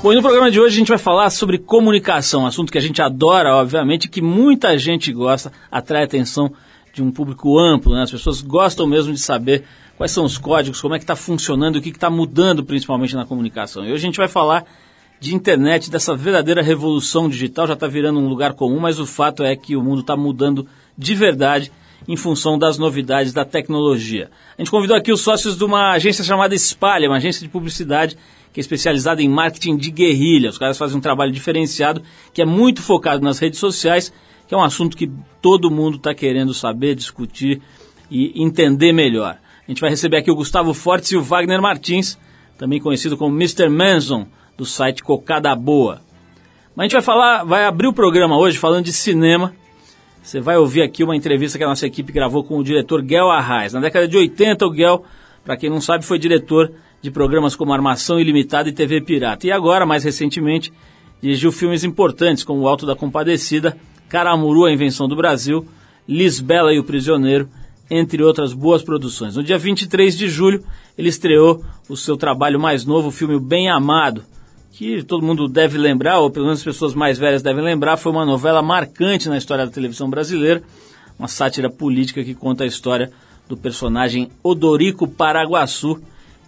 Bom, e no programa de hoje a gente vai falar sobre comunicação, um assunto que a gente adora, obviamente, que muita gente gosta, atrai atenção de um público amplo, né? As pessoas gostam mesmo de saber quais são os códigos, como é que está funcionando, o que está mudando principalmente na comunicação. E hoje a gente vai falar de internet, dessa verdadeira revolução digital, já está virando um lugar comum, mas o fato é que o mundo está mudando de verdade em função das novidades da tecnologia. A gente convidou aqui os sócios de uma agência chamada Espalha, uma agência de publicidade que é especializada em marketing de guerrilha. Os caras fazem um trabalho diferenciado que é muito focado nas redes sociais, que é um assunto que todo mundo está querendo saber, discutir e entender melhor. A gente vai receber aqui o Gustavo Fortes e o Wagner Martins, também conhecido como Mr. Manson, do site Cocada Boa. Mas a gente vai falar, vai abrir o programa hoje falando de cinema. Você vai ouvir aqui uma entrevista que a nossa equipe gravou com o diretor Guel Arraes. Na década de 80, o Guel, para quem não sabe, foi diretor de programas como Armação Ilimitada e TV Pirata. E agora, mais recentemente, dirigiu filmes importantes como O Alto da Compadecida, Caramuru, A Invenção do Brasil, Lisbela e o Prisioneiro, entre outras boas produções. No dia 23 de julho, ele estreou o seu trabalho mais novo, o filme Bem Amado, que todo mundo deve lembrar, ou pelo menos as pessoas mais velhas devem lembrar, foi uma novela marcante na história da televisão brasileira, uma sátira política que conta a história do personagem Odorico Paraguaçu,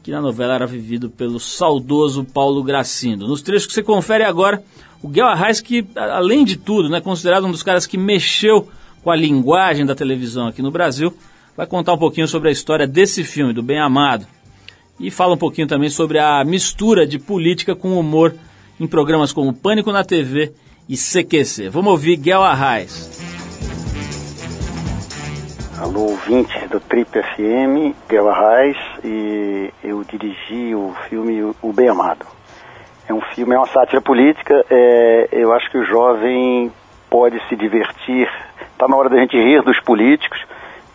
que na novela era vivido pelo saudoso Paulo Gracindo. Nos trechos que você confere agora, o Guel Arraes, que além de tudo, né, considerado um dos caras que mexeu com a linguagem da televisão aqui no Brasil, vai contar um pouquinho sobre a história desse filme, do Bem Amado. E fala um pouquinho também sobre a mistura de política com humor em programas como Pânico na TV e CQC. Vamos ouvir Guel Arraes. Alô, ouvinte do Trip FM, Guel Arraes, e eu dirigi o filme O Bem Amado. É um filme, é uma sátira política, é, eu acho que o jovem pode se divertir, está na hora da gente rir dos políticos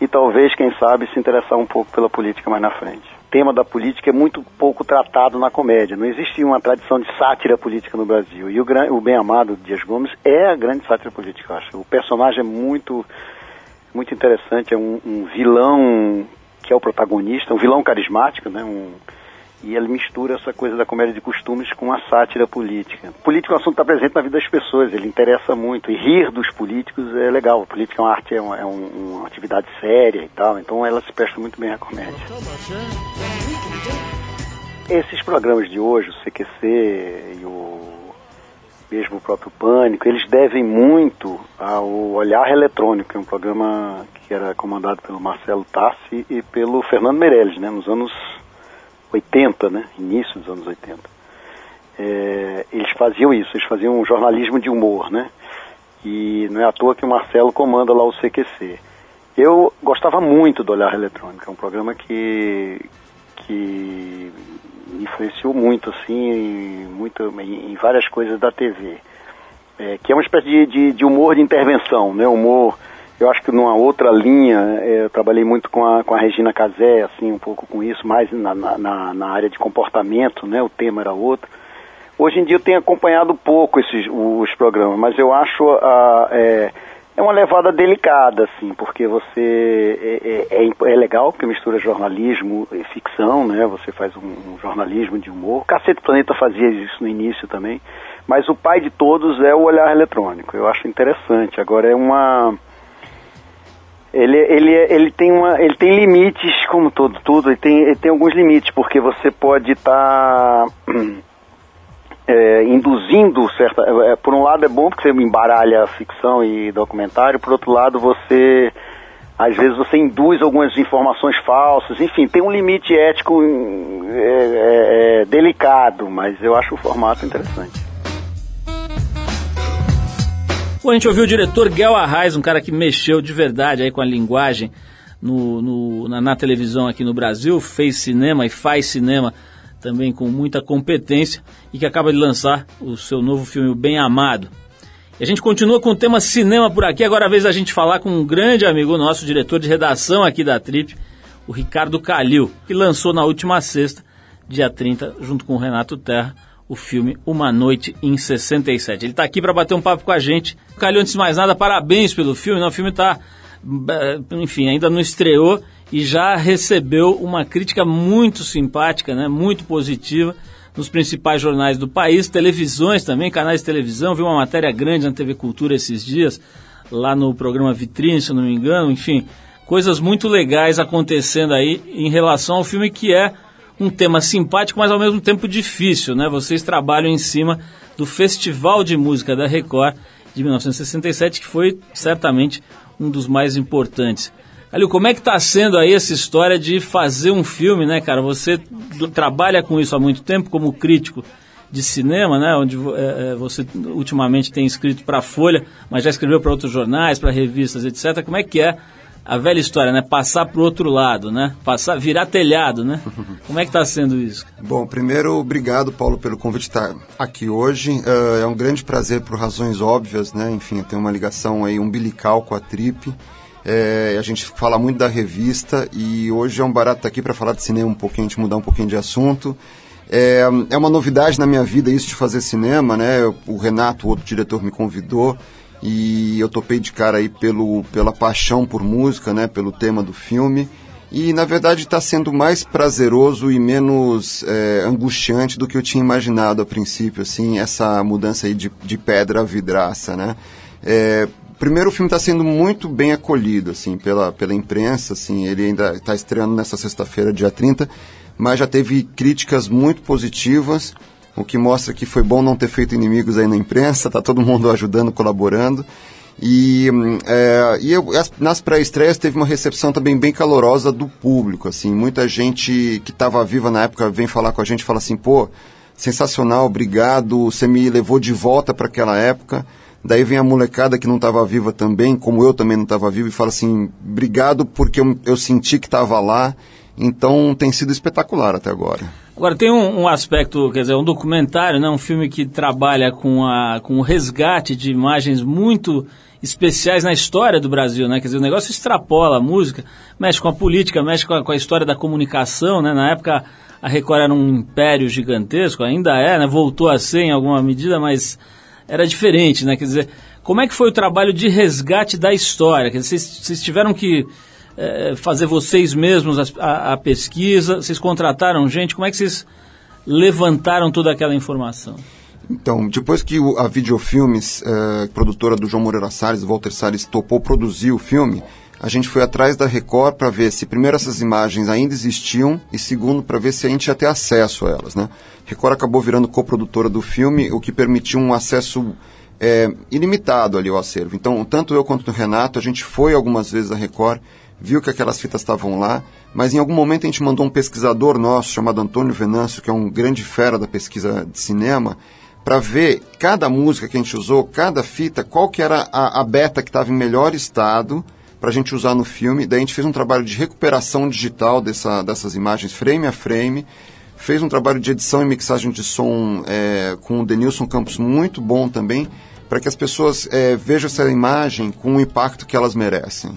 e talvez, quem sabe, se interessar um pouco pela política mais na frente. O tema da política é muito pouco tratado na comédia, não existe uma tradição de sátira política no Brasil. E o, o Bem Amado Dias Gomes é a grande sátira política, eu acho. O personagem é muito muito interessante, é um, um, vilão que é o protagonista, um vilão carismático, né? Um, e ele mistura essa coisa da comédia de costumes com a sátira política. Político é um assunto que está presente na vida das pessoas, ele interessa muito. E rir dos políticos é legal. A política é uma arte, é, uma, é um, uma atividade séria e tal, então ela se presta muito bem à comédia. Esses programas de hoje, o CQC e o mesmo o próprio Pânico, eles devem muito ao Olhar Eletrônico, que é um programa que era comandado pelo Marcelo Tassi e pelo Fernando Meirelles, né, nos anos 80, né, início dos anos 80. É, eles faziam isso, eles faziam um jornalismo de humor, né, e não é à toa que o Marcelo comanda lá o CQC. Eu gostava muito do Olhar Eletrônico, é um programa que, que influenciou muito, assim, muito, em, várias coisas da TV. É, que é uma espécie de, de, de, humor de intervenção, né? Humor, eu acho que numa outra linha, é, eu trabalhei muito com a, com a Regina Casé, assim, um pouco com isso, mais na, na, na área de comportamento, né? O tema era outro. Hoje em dia eu tenho acompanhado pouco esses, os programas, mas eu acho a, é, é uma levada delicada, assim, porque você é, é, é, é legal porque mistura jornalismo e ficção, né? Você faz um, um, jornalismo de humor. Cacete Planeta fazia isso no início também, mas o pai de todos é o olhar eletrônico. Eu acho interessante. Agora é uma ele, ele, ele tem uma ele tem limites como todo tudo ele tem ele tem alguns limites porque você pode estar tá é, induzindo certa. É, por um lado é bom porque você embaralha ficção e documentário, por outro lado você às vezes você induz algumas informações falsas, enfim, tem um limite ético é, é, é delicado, mas eu acho o formato interessante. Bom, a gente ouviu o diretor Guel Arraes, um cara que mexeu de verdade aí com a linguagem no, no na, na televisão aqui no Brasil, fez cinema e faz cinema também com muita competência e que acaba de lançar o seu novo filme Bem Amado. E a gente continua com o tema cinema por aqui. Agora é a vez da gente falar com um grande amigo nosso, diretor de redação aqui da Trip, o Ricardo Calil, que lançou na última sexta, dia 30, junto com o Renato Terra, o filme Uma Noite em 67. Ele está aqui para bater um papo com a gente. Calil, antes de mais nada, parabéns pelo filme. Não, o filme está, eh, enfim, ainda não estreou e já recebeu uma crítica muito simpática, né, muito positiva nos principais jornais do país, televisões também, canais de televisão. Vi uma matéria grande na TV Cultura esses dias, lá no programa Vitrine, se não me engano. Enfim, coisas muito legais acontecendo aí em relação ao filme que é um tema simpático, mas ao mesmo tempo difícil, né? Vocês trabalham em cima do Festival de Música da Record de 1967, que foi certamente um dos mais importantes. Ali, como é que está sendo aí essa história de fazer um filme, né, cara? Você trabalha com isso há muito tempo como crítico de cinema, né? Onde é, você ultimamente tem escrito para a Folha, mas já escreveu para outros jornais, para revistas, etc. Como é que é a velha história, né? Passar para o outro lado, né? Passar, virar telhado, né? Como é que está sendo isso? Bom, primeiro, obrigado, Paulo, pelo convite estar aqui hoje. Uh, é um grande prazer por razões óbvias, né? Enfim, eu tenho uma ligação aí umbilical com a Trip. É, a gente fala muito da revista e hoje é um barato estar aqui para falar de cinema um pouquinho, a gente mudar um pouquinho de assunto. É, é uma novidade na minha vida isso de fazer cinema, né? O Renato, outro diretor, me convidou e eu topei de cara aí pelo, pela paixão por música, né? Pelo tema do filme. E na verdade está sendo mais prazeroso e menos é, angustiante do que eu tinha imaginado a princípio, assim, essa mudança aí de, de pedra a vidraça, né? É, primeiro o filme está sendo muito bem acolhido assim pela, pela imprensa assim ele ainda está estreando nessa sexta-feira dia 30 mas já teve críticas muito positivas o que mostra que foi bom não ter feito inimigos aí na imprensa está todo mundo ajudando colaborando e, é, e eu, nas pré-estreias teve uma recepção também bem calorosa do público assim muita gente que estava viva na época vem falar com a gente fala assim pô sensacional obrigado você me levou de volta para aquela época Daí vem a molecada que não estava viva também, como eu também não estava vivo, e fala assim: obrigado porque eu, eu senti que estava lá. Então tem sido espetacular até agora. Agora tem um, um, aspecto, quer dizer, um documentário, né, um filme que trabalha com, a, com o resgate de imagens muito especiais na história do Brasil, né? Quer dizer, o negócio extrapola a música, mexe com a política, mexe com a, com a história da comunicação, né? Na época a Record era um império gigantesco, ainda é, né? Voltou a ser em alguma medida, mas era diferente, né? Quer dizer, como é que foi o trabalho de resgate da história? Quer dizer, vocês, vocês tiveram que é, fazer vocês mesmos a, a, a, pesquisa, vocês contrataram gente, como é que vocês levantaram toda aquela informação? Então, depois que a Videofilmes, é, produtora do João Moreira Salles, Walter Salles, topou produzir o filme, a gente foi atrás da Record para ver se, primeiro, essas imagens ainda existiam e, segundo, para ver se a gente ia ter acesso a elas. Né? Record acabou virando coprodutora do filme, o que permitiu um acesso é, ilimitado ali ao acervo. Então, tanto eu quanto o Renato, a gente foi algumas vezes à Record, viu que aquelas fitas estavam lá, mas em algum momento a gente mandou um pesquisador nosso, chamado Antônio Venâncio, que é um grande fera da pesquisa de cinema, para ver cada música que a gente usou, cada fita, qual que era a, a beta que estava em melhor estado para a gente usar no filme. Daí a gente fez um trabalho de recuperação digital dessa, dessas imagens, frame a frame, fez um trabalho de edição e mixagem de som é, com o Denilson Campos muito bom também, para que as pessoas é, vejam essa imagem com o impacto que elas merecem.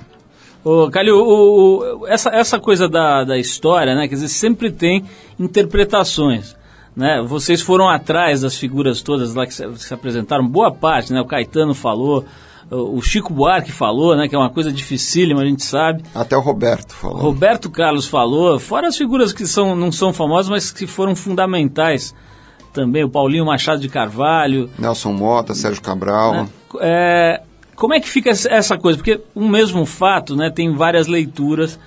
Ô, Calil, o, o, essa, essa coisa da, da história, né, quer dizer, sempre tem interpretações. Né? Vocês foram atrás das figuras todas lá que se, que se apresentaram, boa parte, né? O Caetano falou, o Chico Buarque falou, né, que é uma coisa dificílima, a gente sabe. Até o Roberto falou. Roberto Carlos falou, fora as figuras que são, não são famosas, mas que foram fundamentais também, o Paulinho Machado de Carvalho. Nelson Mota, Sérgio Cabral. Né? É, como é que fica essa coisa? Porque um mesmo fato né, tem várias leituras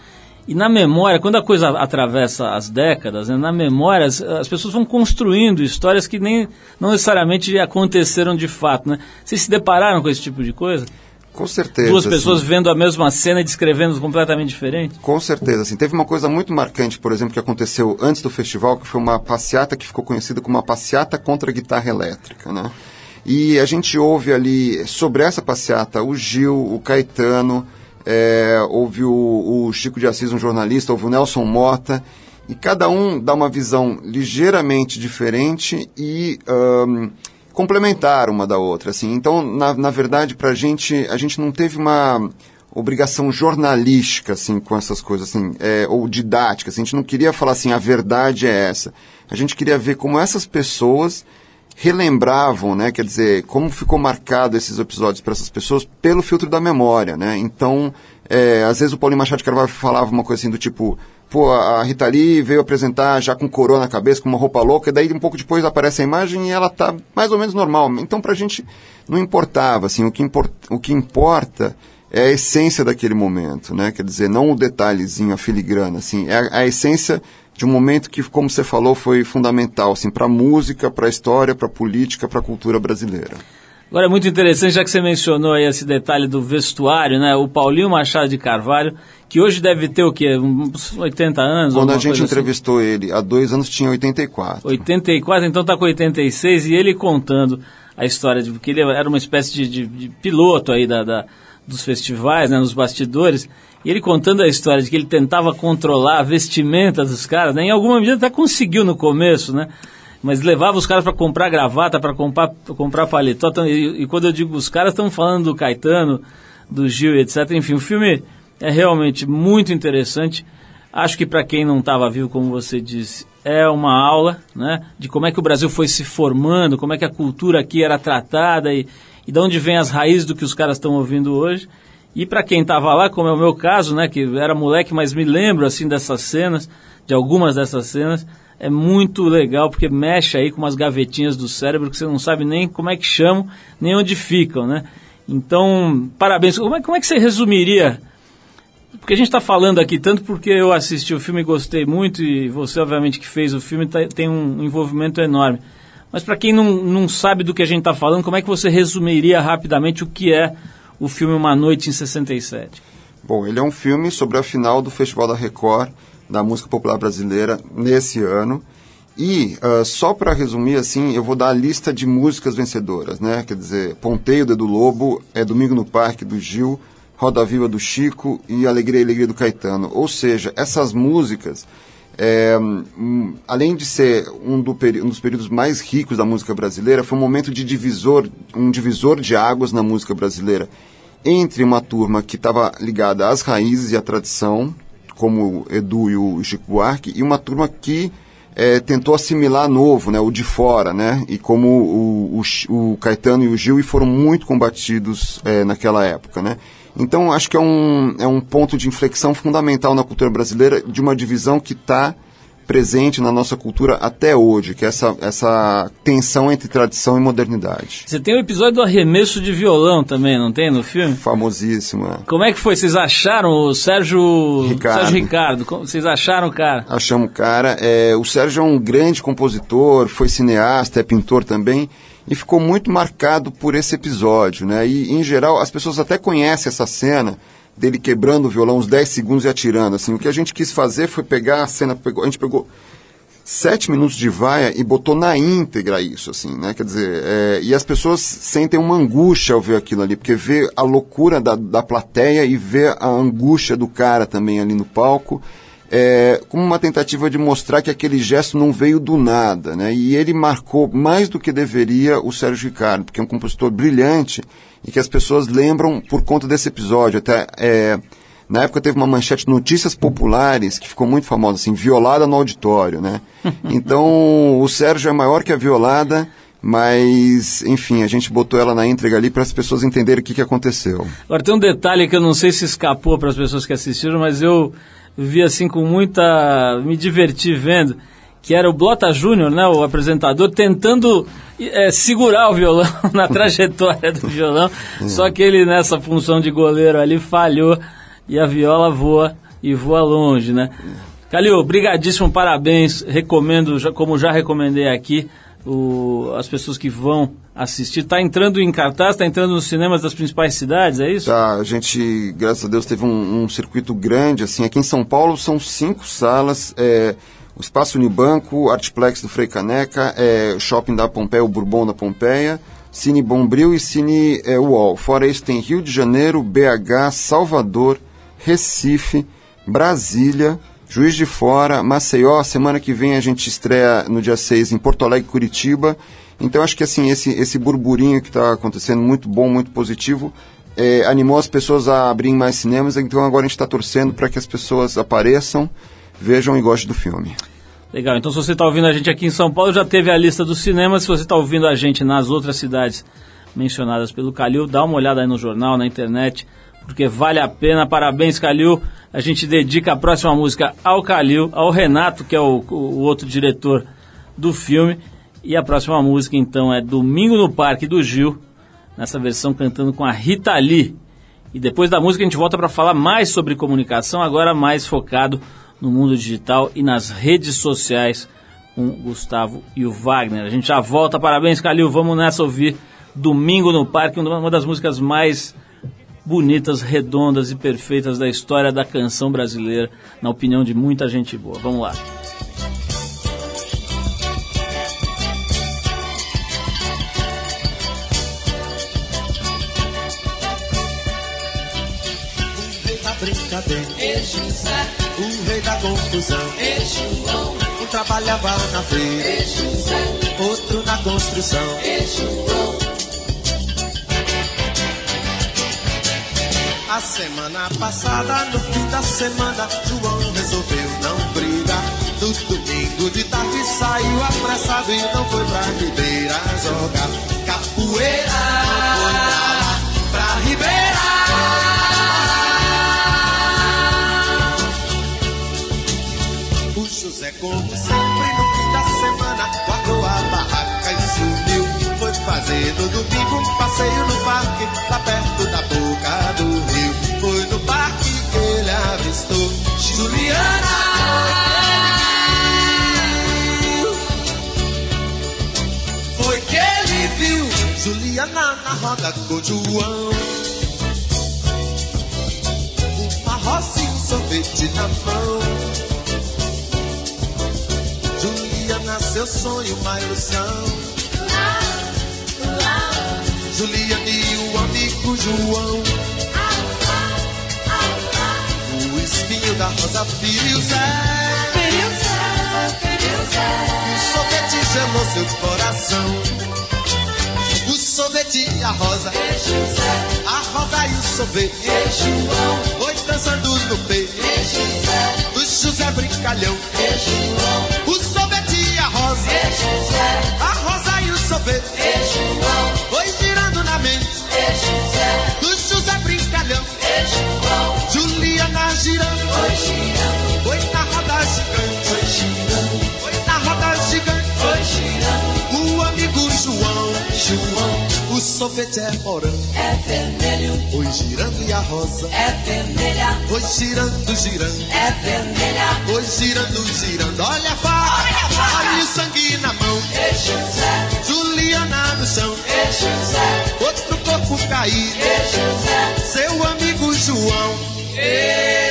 e na memória, quando a coisa atravessa as décadas, né, na memória as, as, pessoas vão construindo histórias que nem não necessariamente aconteceram de fato. Né? Vocês se depararam com esse tipo de coisa? Com certeza. Duas pessoas assim. vendo a mesma cena e descrevendo completamente diferente? Com certeza. Assim, teve uma coisa muito marcante, por exemplo, que aconteceu antes do festival, que foi uma passeata que ficou conhecida como uma passeata contra a guitarra elétrica. Né? E a gente ouve ali, sobre essa passeata, o Gil, o Caetano, é, houve o, o, Chico de Assis, um jornalista, houve o Nelson Mota, e cada um dá uma visão ligeiramente diferente e um, complementar uma da outra. Assim. Então, na, na verdade, para a gente, a gente não teve uma obrigação jornalística assim com essas coisas assim é, ou didática assim. a gente não queria falar assim a verdade é essa a gente queria ver como essas pessoas relembravam, né? Quer dizer, como ficou marcado esses episódios para essas pessoas pelo filtro da memória, né? Então, é, às vezes o Paulinho Machado de Carvalho falava uma coisa assim do tipo, pô, a Rita Lee veio apresentar já com coroa na cabeça, com uma roupa louca, e daí um pouco depois aparece a imagem e ela tá mais ou menos normal. Então, pra gente não importava, assim, o que, o que importa é a essência daquele momento, né? Quer dizer, não o detalhezinho, a filigrana, assim, é a, a essência de um momento que, como você falou, foi fundamental assim, para a música, para a história, para a política, para a cultura brasileira. Agora é muito interessante, já que você mencionou aí esse detalhe do vestuário, né? O Paulinho Machado de Carvalho, que hoje deve ter o quê? Uns 80 anos? Quando a gente assim? entrevistou assim? ele, há dois anos tinha 84. 84, então está com 86, e ele contando a história de porque ele era uma espécie de, de, de piloto aí da, da, dos festivais, né, nos bastidores, e ele contando a história de que ele tentava controlar a vestimenta dos caras, né? Em alguma medida até conseguiu no começo, né? Mas levava os caras para comprar gravata, para comprar, comprar paletó. E, e, quando eu digo os caras, estamos falando do Caetano, do Gil, etc. Enfim, o filme é realmente muito interessante. Acho que para quem não estava vivo, como você disse, é uma aula, né? De como é que o Brasil foi se formando, como é que a cultura aqui era tratada e, e de onde vem as raízes do que os caras estão ouvindo hoje. E para quem estava lá, como é o meu caso, né, que era moleque, mas me lembro assim dessas cenas, de algumas dessas cenas, é muito legal porque mexe aí com umas gavetinhas do cérebro que você não sabe nem como é que chamam, nem onde ficam, né? Então, parabéns. Como é, como é que você resumiria? Porque a gente está falando aqui tanto porque eu assisti o filme e gostei muito e você, obviamente, que fez o filme tá, tem um envolvimento enorme. Mas para quem não, não sabe do que a gente está falando, como é que você resumiria rapidamente o que é o filme Uma Noite em 67? Bom, ele é um filme sobre a final do Festival da Record da música popular brasileira nesse ano. E, uh, só para resumir, assim, eu vou dar a lista de músicas vencedoras, né? Quer dizer, Ponteio do Edu Lobo, é Domingo no Parque do Gil, Roda Viva do Chico e Alegria e Alegria do Caetano. Ou seja, essas músicas, é, um, além de ser um, do um, dos períodos mais ricos da música brasileira, foi um momento de divisor, um divisor de águas na música brasileira entre uma turma que estava ligada às raízes e à tradição, como o Edu e o Chico Buarque, e uma turma que é, tentou assimilar novo, né, o de fora, né, e como o, o, o Caetano e o Gil e foram muito combatidos é, naquela época, né. Então, acho que é um, é um ponto de inflexão fundamental na cultura brasileira de uma divisão que está presente na nossa cultura até hoje, que é essa, essa tensão entre tradição e modernidade. Você tem o um episódio do arremesso de violão também, não tem no filme? Famosíssimo. É. Como é que foi? Vocês acharam o Sérgio Ricardo? Sérgio Ricardo. Vocês acharam o cara? Achamos o cara. É, o Sérgio é um grande compositor, foi cineasta, é pintor também e ficou muito marcado por esse episódio, né? E em geral as pessoas até conhecem essa cena dele quebrando o violão uns 10 segundos e atirando. Assim, o que a gente quis fazer foi pegar a cena, pegou, a gente pegou sete minutos de vaia e botou na íntegra isso, assim, né? Quer dizer, é, e as pessoas sentem uma angústia ao ver aquilo ali, porque vê a loucura da, da plateia e vê a angústia do cara também ali no palco, é, como uma tentativa de mostrar que aquele gesto não veio do nada, né? E ele marcou mais do que deveria o Sérgio Ricardo, porque é um compositor brilhante e que as pessoas lembram por conta desse episódio. Até é, na época teve uma manchete Notícias Populares que ficou muito famosa, assim, violada no auditório, né? Então o Sérgio é maior que a violada. Mas, enfim, a gente botou ela na entrega ali para as pessoas entenderem o que, que aconteceu. Agora, tem um detalhe que eu não sei se escapou para as pessoas que assistiram, mas eu vi assim com muita. me diverti vendo que era o Blota Júnior, né, o apresentador, tentando é, segurar o violão na trajetória do violão, só que ele nessa função de goleiro ali falhou e a viola voa e voa longe, né? Calil, brigadíssimo, parabéns, recomendo, como já recomendei aqui, o, as pessoas que vão assistir. Está entrando em cartaz, está entrando nos cinemas das principais cidades, é isso? Tá, a gente, graças a Deus, teve um, um circuito grande, assim, aqui em São Paulo são cinco salas, é, o Espaço Unibanco, Artplex do Frei Caneca, é, Shopping da Pompeia, o Bourbon da Pompeia, Cine Bombril e Cine é, UOL. Fora isso tem Rio de Janeiro, BH, Salvador, Recife, Brasília, Juiz de Fora, Maceió. Semana que vem a gente estreia no dia 6 em Porto Alegre, Curitiba. Então acho que assim, esse, esse burburinho que está acontecendo, muito bom, muito positivo, é, animou as pessoas a abrirem mais cinemas. Então agora a gente está torcendo para que as pessoas apareçam vejam e gostem do filme. Legal, então se você está ouvindo a gente aqui em São Paulo, já teve a lista dos cinemas. Se você está ouvindo a gente nas outras cidades mencionadas pelo Calil, dá uma olhada aí no jornal, na internet, porque vale a pena. Parabéns, Calil. A gente dedica a próxima música ao Calil, ao Renato, que é o, o outro diretor do filme. E a próxima música, então, é Domingo no Parque do Gil, nessa versão cantando com a Rita Lee. E depois da música a gente volta para falar mais sobre comunicação, agora mais focado no mundo digital e nas redes sociais com Gustavo e o Wagner. A gente já volta, parabéns, Calil. Vamos nessa ouvir Domingo no Parque, uma das músicas mais bonitas, redondas e perfeitas da história da canção brasileira, na opinião de muita gente boa. Vamos lá. O rei da confusão. Um trabalhava na feira. Outro na construção. A semana passada, no fim da semana, João resolveu não brigar. No domingo de tarde saiu apressado e não foi pra Ribeira jogar capoeira. Foi pra Ribeira. O José, como sempre, no domingo um passeio no parque, lá perto da boca do rio. Foi no parque que ele avistou Juliana. Foi que ele viu Juliana na roda com João. Uma roça e um sorvete na mão. Juliana, seu sonho, uma ilusão. Juliana e o amigo João. O espinho da rosa feriu Zé. O sorvete gelou seu coração. O sorvete e a rosa. A rosa e o sorvete. Foi dançando no peito. O José brincalhão. Sorvete é morango. É vermelho, Foi girando e a rosa. é vermelha, Foi girando, girando. é vermelha. Foi girando, girando. Olha a faca. Olha a faca. Olha o sangue na mão. E José, Juliana no chão. e José, Outro corpo caído. e José, Seu amigo João. e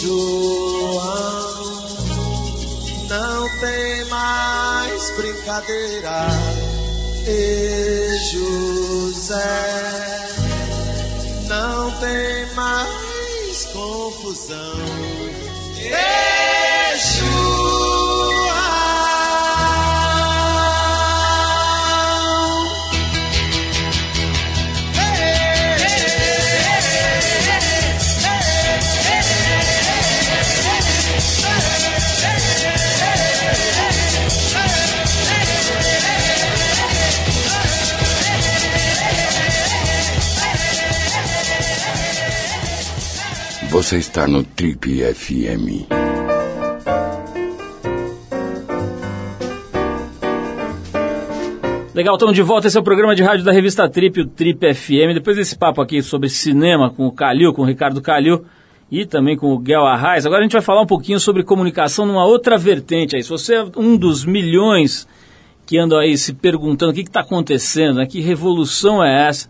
João. Não tem mais brincadeira. E José não tem mais confusão. João. Você está no Trip FM. Legal, estamos de volta. Esse é o programa de rádio da revista Trip, o Trip FM. Depois desse papo aqui sobre cinema com o Calil, com o Ricardo Calil e também com o Guel Arraes. Agora a gente vai falar um pouquinho sobre comunicação numa outra vertente aí. Se você é um dos milhões que andam aí se perguntando o que está acontecendo, né? que revolução é essa,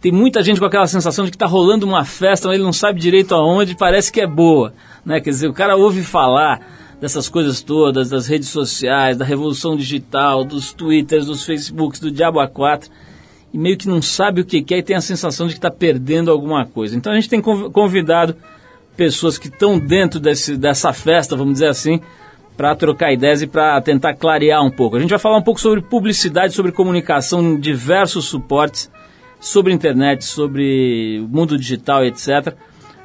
tem muita gente com aquela sensação de que está rolando uma festa, mas ele não sabe direito aonde, parece que é boa. Né? Quer dizer, o cara ouve falar dessas coisas todas, das redes sociais, da revolução digital, dos twitters, dos facebooks, do diabo A4, e meio que não sabe o que quer e tem a sensação de que está perdendo alguma coisa. Então a gente tem conv- convidado pessoas que estão dentro desse, dessa festa, vamos dizer assim, para trocar ideias e para tentar clarear um pouco. A gente vai falar um pouco sobre publicidade, sobre comunicação em diversos suportes, sobre internet, sobre mundo digital, etc.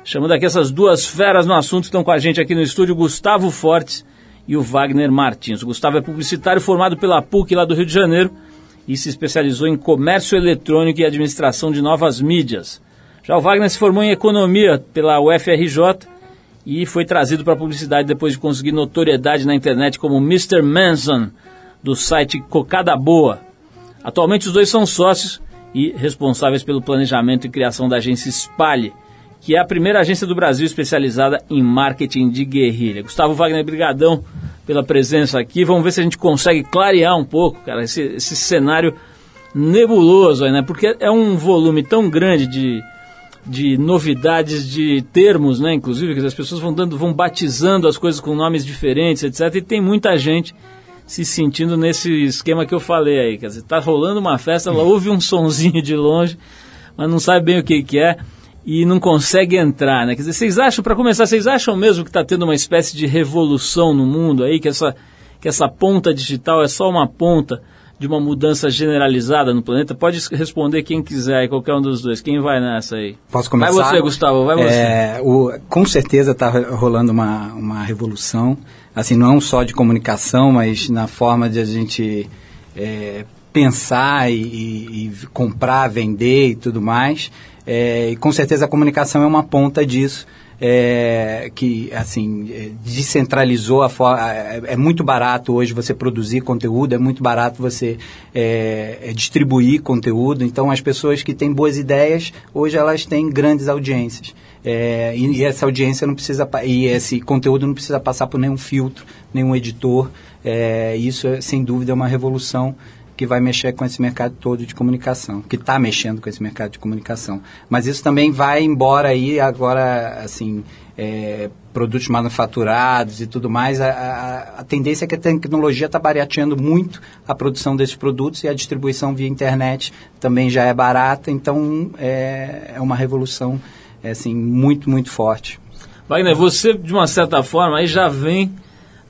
Chamando aqui essas duas feras no assunto, estão com a gente aqui no estúdio, Gustavo Fortes e o Wagner Martins. O Gustavo é publicitário formado pela PUC lá do Rio de Janeiro e se especializou em comércio eletrônico e administração de novas mídias. Já o Wagner se formou em economia pela UFRJ e foi trazido para a publicidade depois de conseguir notoriedade na internet como Mr. Manson, do site Cocada Boa. Atualmente os dois são sócios e responsáveis pelo planejamento e criação da agência Espalhe, que é a primeira agência do Brasil especializada em marketing de guerrilha. Gustavo Wagner, brigadão pela presença aqui. Vamos ver se a gente consegue clarear um pouco, cara, esse, esse cenário nebuloso aí, né? Porque é um volume tão grande de, de novidades, de termos, né? Inclusive, que as pessoas vão dando, vão batizando as coisas com nomes diferentes, etc. E tem muita gente se sentindo nesse esquema que eu falei aí. Quer dizer, tá rolando uma festa, ela ouve um sonzinho de longe, mas não sabe bem o que, que é e não consegue entrar, né? Quer dizer, vocês acham, para começar, vocês acham mesmo que está tendo uma espécie de revolução no mundo aí, que essa, que essa ponta digital é só uma ponta de uma mudança generalizada no planeta? Pode responder quem quiser aí, qualquer um dos dois. Quem vai nessa aí? Posso começar? Vai você, Gustavo, vai você. É, o, com certeza está rolando uma, uma revolução, assim, não só de comunicação, mas na forma de a gente é, pensar e, e, e comprar, vender e tudo mais. É, e com certeza a comunicação é uma ponta disso. É, que assim é, descentralizou a forma é, é, muito barato hoje você produzir conteúdo é muito barato você é, é, distribuir conteúdo. Então as pessoas que têm boas ideias hoje elas têm grandes audiências. É, e, e, essa audiência não precisa e esse conteúdo não precisa passar por nenhum filtro nenhum editor. Isso sem dúvida é uma revolução que vai mexer com esse mercado todo de comunicação, que está mexendo com esse mercado de comunicação. Mas isso também vai embora aí agora, assim, é, produtos manufaturados e tudo mais. A, a, a tendência é que a tecnologia está barateando muito a produção desses produtos e a distribuição via internet também já é barata. Então é, é uma revolução, é, assim, muito, muito forte. Wagner, você, de uma certa forma, aí já vem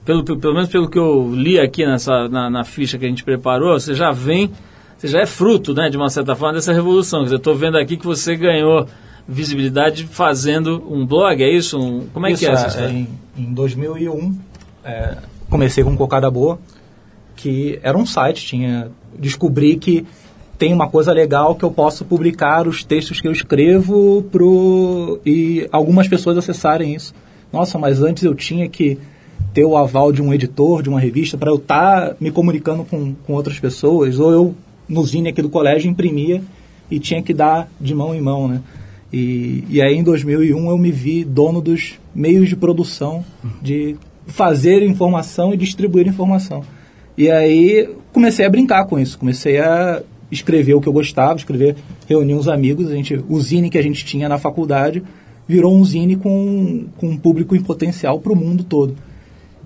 pelo, pelo menos pelo que eu li aqui nessa, na, na, ficha que a gente preparou, você já vem, você já é fruto, né, de uma certa forma, dessa revolução. Quer dizer, eu estou vendo aqui que você ganhou visibilidade fazendo um blog, é isso? Um, como é isso, que é essa história? Em, em 2001, é, comecei com Cocada Boa, que era um site, tinha descobri que tem uma coisa legal que eu posso publicar os textos que eu escrevo pro, e algumas pessoas acessarem isso. Nossa, mas antes eu tinha que ter o aval de um editor, de uma revista, para eu estar tá me comunicando com, com outras pessoas, ou eu, no Zine aqui do colégio, imprimia e tinha que dar de mão em mão, né? E, e aí, em 2001, eu me vi dono dos meios de produção, de fazer informação e distribuir informação. E aí, comecei a brincar com isso, comecei a escrever o que eu gostava, escrever, reunir uns amigos, a gente, o Zine que a gente tinha na faculdade virou um Zine com, com um público em potencial para o mundo todo.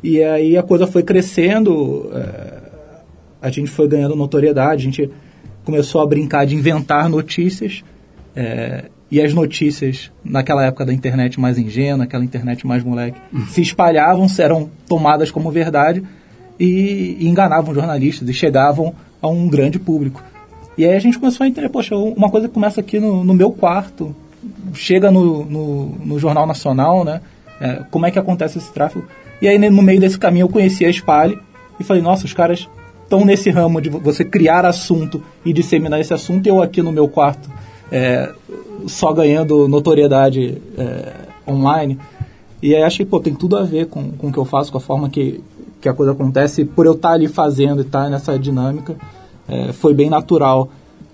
E aí a coisa foi crescendo, é, a gente foi ganhando notoriedade, a gente começou a brincar de inventar notícias. É, e as notícias, naquela época da internet mais ingênua, aquela internet mais moleque, se espalhavam, eram tomadas como verdade e, e, enganavam jornalistas e chegavam a um grande público. E aí a gente começou a entender, poxa, uma coisa que começa aqui no, no meu quarto, chega no, no, no Jornal Nacional, né? É, como é que acontece esse tráfego? E aí, no meio desse caminho, eu conheci a Spale e falei, nossa, os caras estão nesse ramo de você criar assunto e disseminar esse assunto, eu aqui no meu quarto, é, só ganhando notoriedade é, online. E aí achei, pô, tem tudo a ver com, com o que eu faço, com a forma que, que a coisa acontece. Por eu estar ali fazendo e estar nessa dinâmica, é, foi bem natural,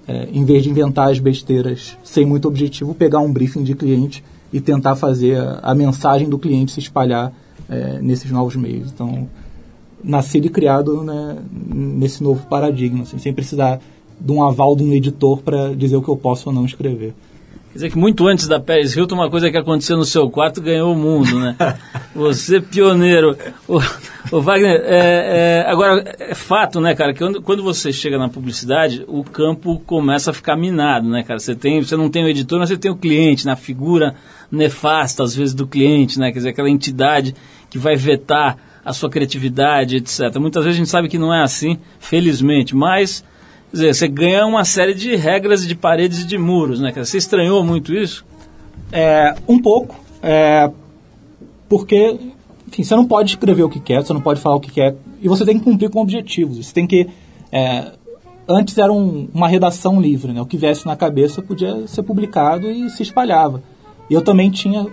é, em vez de inventar as besteiras sem muito objetivo, pegar um briefing de cliente e tentar fazer a, a mensagem do cliente se espalhar é, nesses novos meios. Então, nascido e criado né, nesse novo paradigma, assim, sem precisar de um aval de um editor para dizer o que eu posso ou não escrever. Quer dizer que muito antes da Paris Hilton, uma coisa que aconteceu no seu quarto ganhou o mundo, né? Você pioneiro. O, o Wagner, é, é, agora, é fato, né, cara, que quando, quando, você chega na publicidade, o campo começa a ficar minado, né, cara? Você, tem, você não tem o editor, mas você tem o cliente, na figura nefasta, às vezes, do cliente, né? Quer dizer, aquela entidade que vai vetar a sua criatividade, etc. Muitas vezes a gente sabe que não é assim, felizmente, mas quer dizer, você ganha uma série de regras, de paredes e de muros, né? Você estranhou muito isso? É, um pouco, é, porque enfim, você não pode escrever o que quer, você não pode falar o que quer, e você tem que cumprir com objetivos. Você tem que. É, antes era um, uma redação livre, né? O que viesse na cabeça podia ser publicado e se espalhava. E eu também tinha.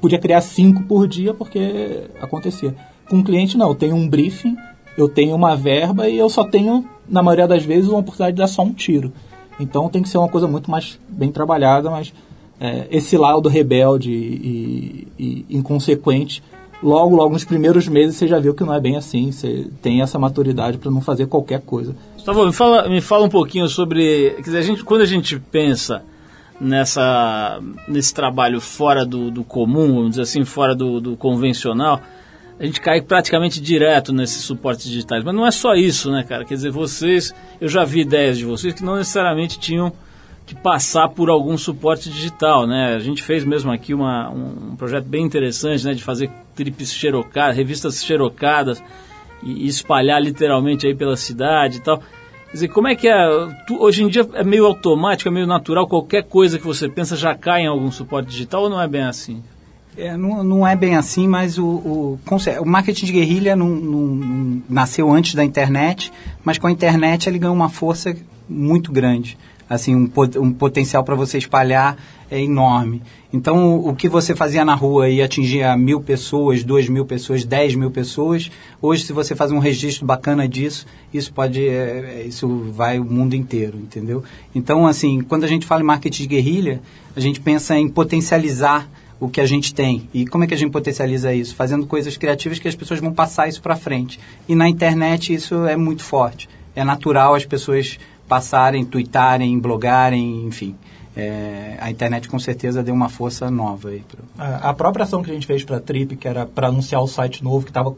Podia criar cinco por dia porque acontecia. Com o cliente, não. Eu tenho um briefing, eu tenho uma verba e eu só tenho, na maioria das vezes, uma oportunidade de dar só um tiro. Então tem que ser uma coisa muito mais bem trabalhada, mas é, esse lado rebelde e, e, e inconsequente logo, logo nos primeiros meses você já viu que não é bem assim. Você tem essa maturidade para não fazer qualquer coisa. Gustavo, me fala, me fala um pouquinho sobre. Quer dizer, a gente, quando a gente pensa nessa, nesse trabalho fora do, do comum, vamos dizer assim, fora do, do convencional, a gente cai praticamente direto nesses suportes digitais. Mas não é só isso, né, cara? Quer dizer, vocês, eu já vi ideias de vocês que não necessariamente tinham que passar por algum suporte digital, né? A gente fez mesmo aqui uma, um projeto bem interessante, né, de fazer trips xerocadas, revistas xerocadas e, e espalhar literalmente aí pela cidade e tal. Quer dizer, como é que é? Tu, hoje em dia é meio automático, é meio natural, qualquer coisa que você pensa já cai em algum suporte digital ou não é bem assim? É, não, não é bem assim, mas o, o, o marketing de guerrilha não, não, nasceu antes da internet, mas com a internet ele ganhou uma força muito grande assim um, um potencial para você espalhar é enorme. Então, o, que você fazia na rua e atingia mil pessoas, duas mil pessoas, dez mil pessoas, hoje, se você faz um registro bacana disso, isso pode, é, é, isso vai o mundo inteiro, entendeu? Então, assim, quando a gente fala em marketing de guerrilha, a gente pensa em potencializar o que a gente tem. E como é que a gente potencializa isso? Fazendo coisas criativas que as pessoas vão passar isso para frente. E na internet isso é muito forte. É natural as pessoas passarem, tweetarem, blogarem, enfim. É, a internet com certeza deu uma força nova aí. Pro... A, própria ação que a gente fez para a Trip, que era para anunciar o site novo, que estava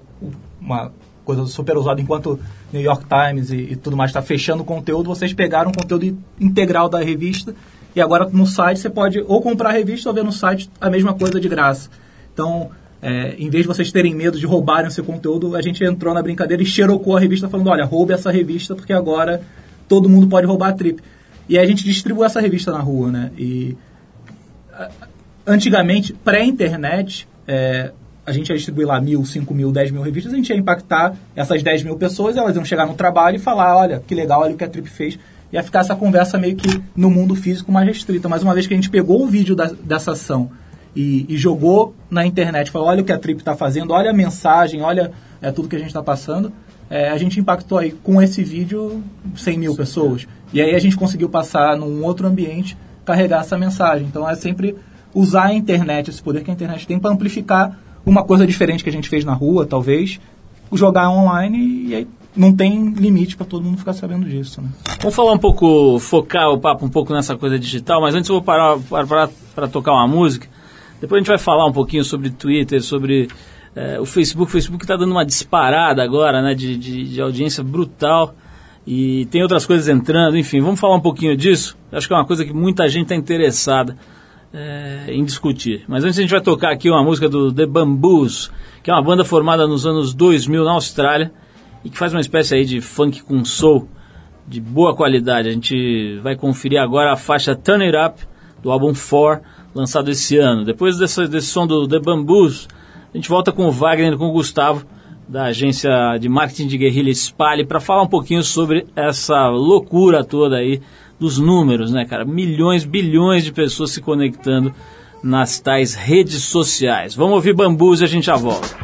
uma coisa super usada enquanto New York Times e, e tudo mais está fechando o conteúdo, vocês pegaram o conteúdo integral da revista e agora no site você pode ou comprar a revista ou ver no site a mesma coisa de graça. Então, é, em vez de vocês terem medo de roubarem o seu conteúdo, a gente entrou na brincadeira e xerocou a revista falando, olha, roube essa revista porque agora todo mundo pode roubar a trip. E a gente distribui essa revista na rua, né? E antigamente, pré-internet, é, a gente ia distribuir lá mil, cinco mil, dez mil revistas, a gente ia impactar essas dez mil pessoas, elas iam chegar no trabalho e falar, olha, que legal, olha o que a Trip fez. Ia ficar essa conversa meio que no mundo físico mais restrita. Mas uma vez que a gente pegou o vídeo da, dessa ação e, e, jogou na internet, falou, olha o que a Trip está fazendo, olha a mensagem, olha é, tudo que a gente está passando, é, a gente impactou aí com esse vídeo 100 mil pessoas. E aí a gente conseguiu passar num outro ambiente, carregar essa mensagem. Então é sempre usar a internet, esse poder que a internet tem para amplificar uma coisa diferente que a gente fez na rua, talvez, jogar online e aí não tem limite para todo mundo ficar sabendo disso. Né? Vamos falar um pouco, focar o papo um pouco nessa coisa digital, mas antes eu vou parar para tocar uma música. Depois a gente vai falar um pouquinho sobre Twitter, sobre é, o Facebook, o Facebook está dando uma disparada agora, né, de, de, de, audiência brutal e tem outras coisas entrando, enfim, vamos falar um pouquinho disso. Acho que é uma coisa que muita gente está interessada é, em discutir. Mas antes a gente vai tocar aqui uma música do The Bamboos, que é uma banda formada nos anos 2000 na Austrália e que faz uma espécie aí de funk com soul de boa qualidade. A gente vai conferir agora a faixa Turn It Up do álbum 4, lançado esse ano. Depois desse, desse som do The Bamboos, a gente volta com o Wagner com o Gustavo, da agência de marketing de guerrilha Spale, para falar um pouquinho sobre essa loucura toda aí dos números, né, cara? Milhões, bilhões de pessoas se conectando nas tais redes sociais. Vamos ouvir bambus e a gente já volta.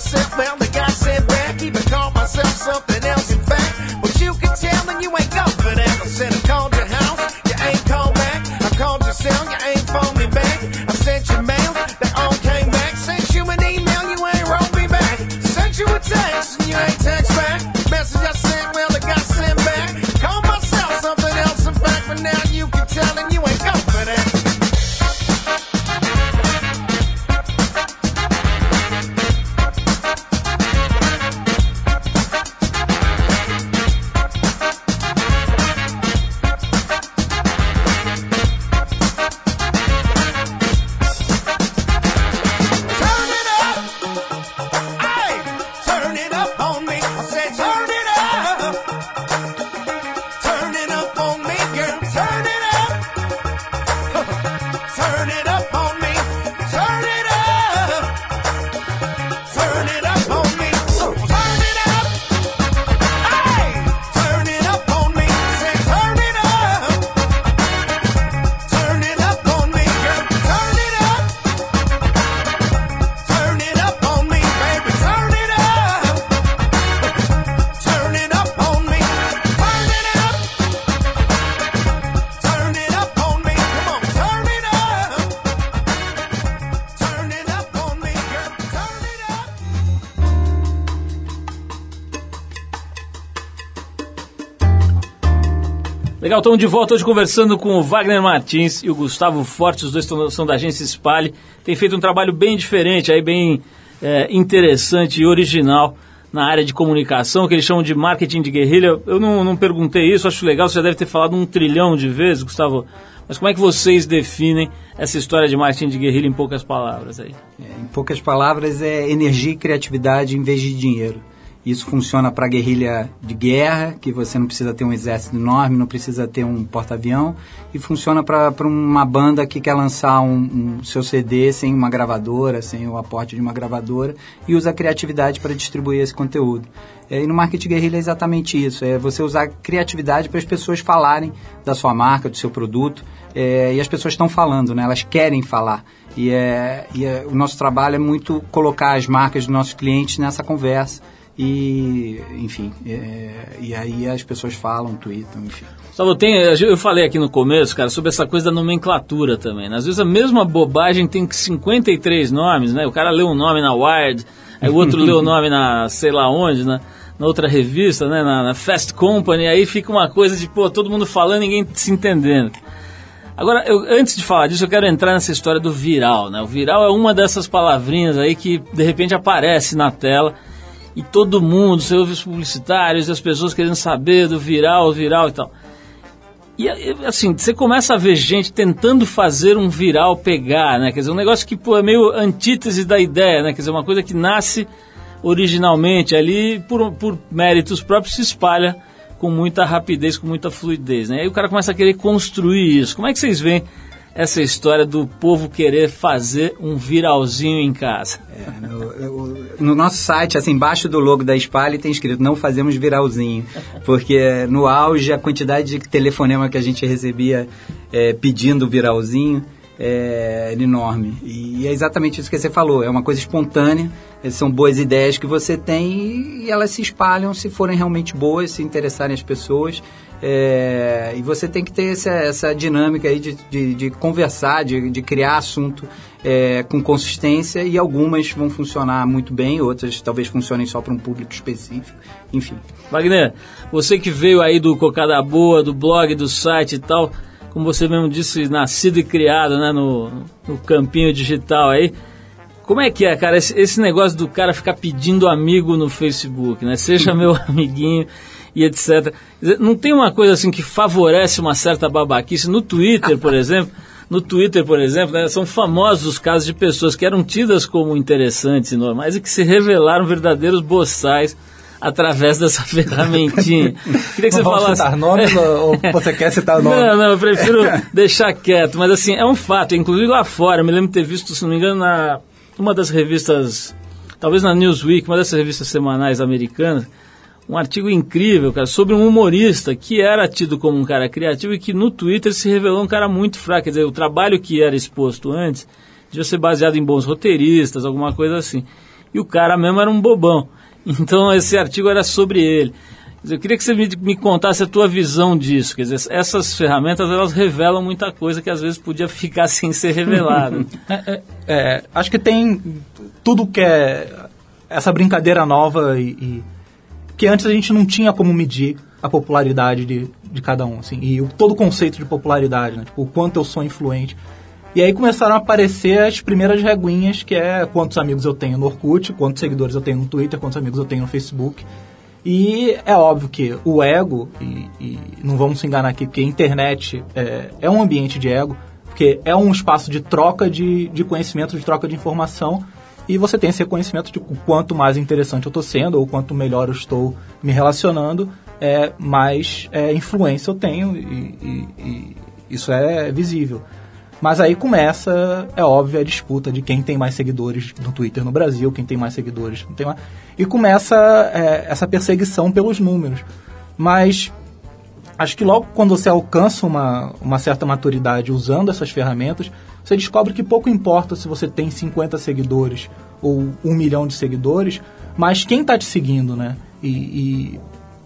ser bela. Legal, estamos de volta hoje conversando com o Wagner Martins e o Gustavo Forte, os dois são da agência Spale. Tem feito um trabalho bem diferente, aí bem é, interessante e original na área de comunicação, que eles chamam de marketing de guerrilha. Eu não, não perguntei isso, acho legal, você já deve ter falado um trilhão de vezes, Gustavo. Mas como é que vocês definem essa história de marketing de guerrilha em poucas palavras aí? É, em poucas palavras, é energia e criatividade em vez de dinheiro. Isso funciona para guerrilha de guerra, que você não precisa ter um exército enorme, não precisa ter um porta-avião, e funciona para uma banda que quer lançar um, um seu CD sem uma gravadora, sem o aporte de uma gravadora, e usa a criatividade para distribuir esse conteúdo. É, e no marketing guerrilha é exatamente isso, é você usar a criatividade para as pessoas falarem da sua marca, do seu produto, é, e as pessoas estão falando, né? elas querem falar. E, é, e é, o nosso trabalho é muito colocar as marcas dos nossos clientes nessa conversa. E, enfim, é, e aí as pessoas falam, tweetam, enfim. Gustavo, tem, eu falei aqui no começo, cara, sobre essa coisa da nomenclatura também. né? Às vezes a mesma bobagem tem 53 nomes, né? O cara lê um nome na Wired, aí o outro lê o nome na sei lá onde, na, na outra revista, né? Na, na Fast Company, aí fica uma coisa de, pô, todo mundo falando ninguém se entendendo. Agora, eu, antes de falar disso, eu quero entrar nessa história do viral, né? O viral é uma dessas palavrinhas aí que de repente aparece na tela e todo mundo, você ouve os publicitários, as pessoas querendo saber do viral, viral e tal. E assim, você começa a ver gente tentando fazer um viral pegar, né? Quer dizer, um negócio que pô, é meio antítese da ideia, né? Quer dizer, uma coisa que nasce originalmente ali por, por méritos próprios se espalha com muita rapidez, com muita fluidez, né? Aí o cara começa a querer construir isso. Como é que vocês veem essa história do povo querer fazer um viralzinho em casa? É, no, no, nosso site, assim, embaixo do logo da Spale tem escrito não fazemos viralzinho, porque no auge a quantidade de telefonema que a gente recebia é, pedindo viralzinho é, enorme. E é exatamente isso que você falou, é uma coisa espontânea, são boas ideias que você tem e elas se espalham se forem realmente boas, se interessarem as pessoas. É, e você tem que ter essa, essa dinâmica aí de, de, de conversar, de, de, criar assunto é, com consistência e algumas vão funcionar muito bem, outras talvez funcionem só para um público específico, enfim. Wagner, você que veio aí do Cocada Boa, do blog, do site e tal, como você mesmo disse, nascido e criado né, no, no campinho digital aí, como é que é, cara, esse, esse negócio do cara ficar pedindo amigo no Facebook, né? Seja meu amiguinho e etc. Não tem uma coisa assim que favorece uma certa babaquice no Twitter, por exemplo. No Twitter, por exemplo, né, são famosos os casos de pessoas que eram tidas como interessantes e normais e que se revelaram verdadeiros boçais através dessa ferramentinha. Queria que você falasse. citar nomes ou você quer citar nomes? Não, não, eu prefiro deixar quieto. Mas assim, é um fato. Inclusive lá fora, eu me lembro de ter visto, se não me engano, na uma das revistas, talvez na Newsweek, uma dessas revistas semanais americanas, um artigo incrível, cara, sobre um humorista que era tido como um cara criativo e que no Twitter se revelou um cara muito fraco. Quer dizer, o trabalho que era exposto antes devia ser baseado em bons roteiristas, alguma coisa assim. E o cara mesmo era um bobão. Então esse artigo era sobre ele. Eu queria que você me, me, contasse a tua visão disso. Quer dizer, essas ferramentas elas revelam muita coisa que às vezes podia ficar sem ser revelada. é, é, é, acho que tem tudo que é essa brincadeira nova e, e, que antes a gente não tinha como medir a popularidade de, de cada um, assim, e o, todo o conceito de popularidade, né? tipo, o quanto eu sou influente. E aí começaram a aparecer as primeiras reguinhas, que é quantos amigos eu tenho no Orkut, quantos seguidores eu tenho no Twitter, quantos amigos eu tenho no Facebook. E é óbvio que o ego, e, e não vamos se enganar aqui, porque a internet é, é, um ambiente de ego, porque é um espaço de troca de, de conhecimento, de troca de informação, E você tem esse reconhecimento de quanto mais interessante eu estou sendo ou quanto melhor eu estou me relacionando, é, mais é, influência eu tenho e, e, e isso é visível. Mas aí começa, é óbvio, a disputa de quem tem mais seguidores no Twitter no Brasil, quem tem mais seguidores não tem mais. E começa é, essa perseguição pelos números. Mas acho que logo quando você alcança uma, uma certa maturidade usando essas ferramentas, você descobre que pouco importa se você tem 50 seguidores ou um milhão de seguidores, mas quem está te seguindo, né? E, e,